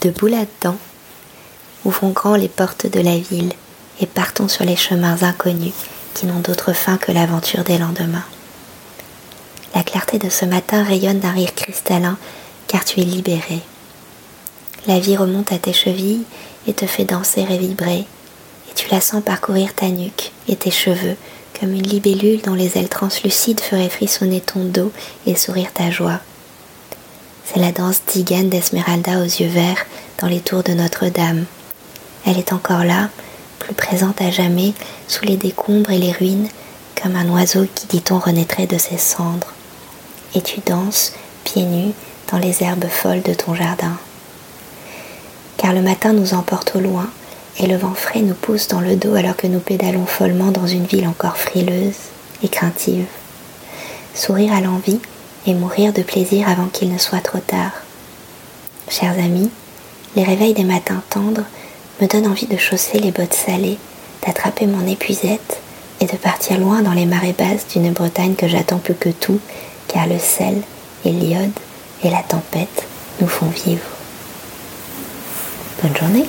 Debout là-dedans, ouvrons grand les portes de la ville et partons sur les chemins inconnus qui n'ont d'autre fin que l'aventure des lendemains. La clarté de ce matin rayonne d'un rire cristallin car tu es libéré. La vie remonte à tes chevilles et te fait danser et vibrer, et tu la sens parcourir ta nuque et tes cheveux comme une libellule dont les ailes translucides feraient frissonner ton dos et sourire ta joie. C'est la danse d'Igan d'Esmeralda aux yeux verts dans les tours de Notre-Dame. Elle est encore là, plus présente à jamais, sous les décombres et les ruines, comme un oiseau qui, dit-on, renaîtrait de ses cendres. Et tu danses, pieds nus, dans les herbes folles de ton jardin. Car le matin nous emporte au loin, et le vent frais nous pousse dans le dos alors que nous pédalons follement dans une ville encore frileuse et craintive. Sourire à l'envie et mourir de plaisir avant qu'il ne soit trop tard. Chers amis, les réveils des matins tendres me donnent envie de chausser les bottes salées, d'attraper mon épuisette et de partir loin dans les marées basses d'une Bretagne que j'attends plus que tout, car le sel et l'iode et la tempête nous font vivre. Bonne journée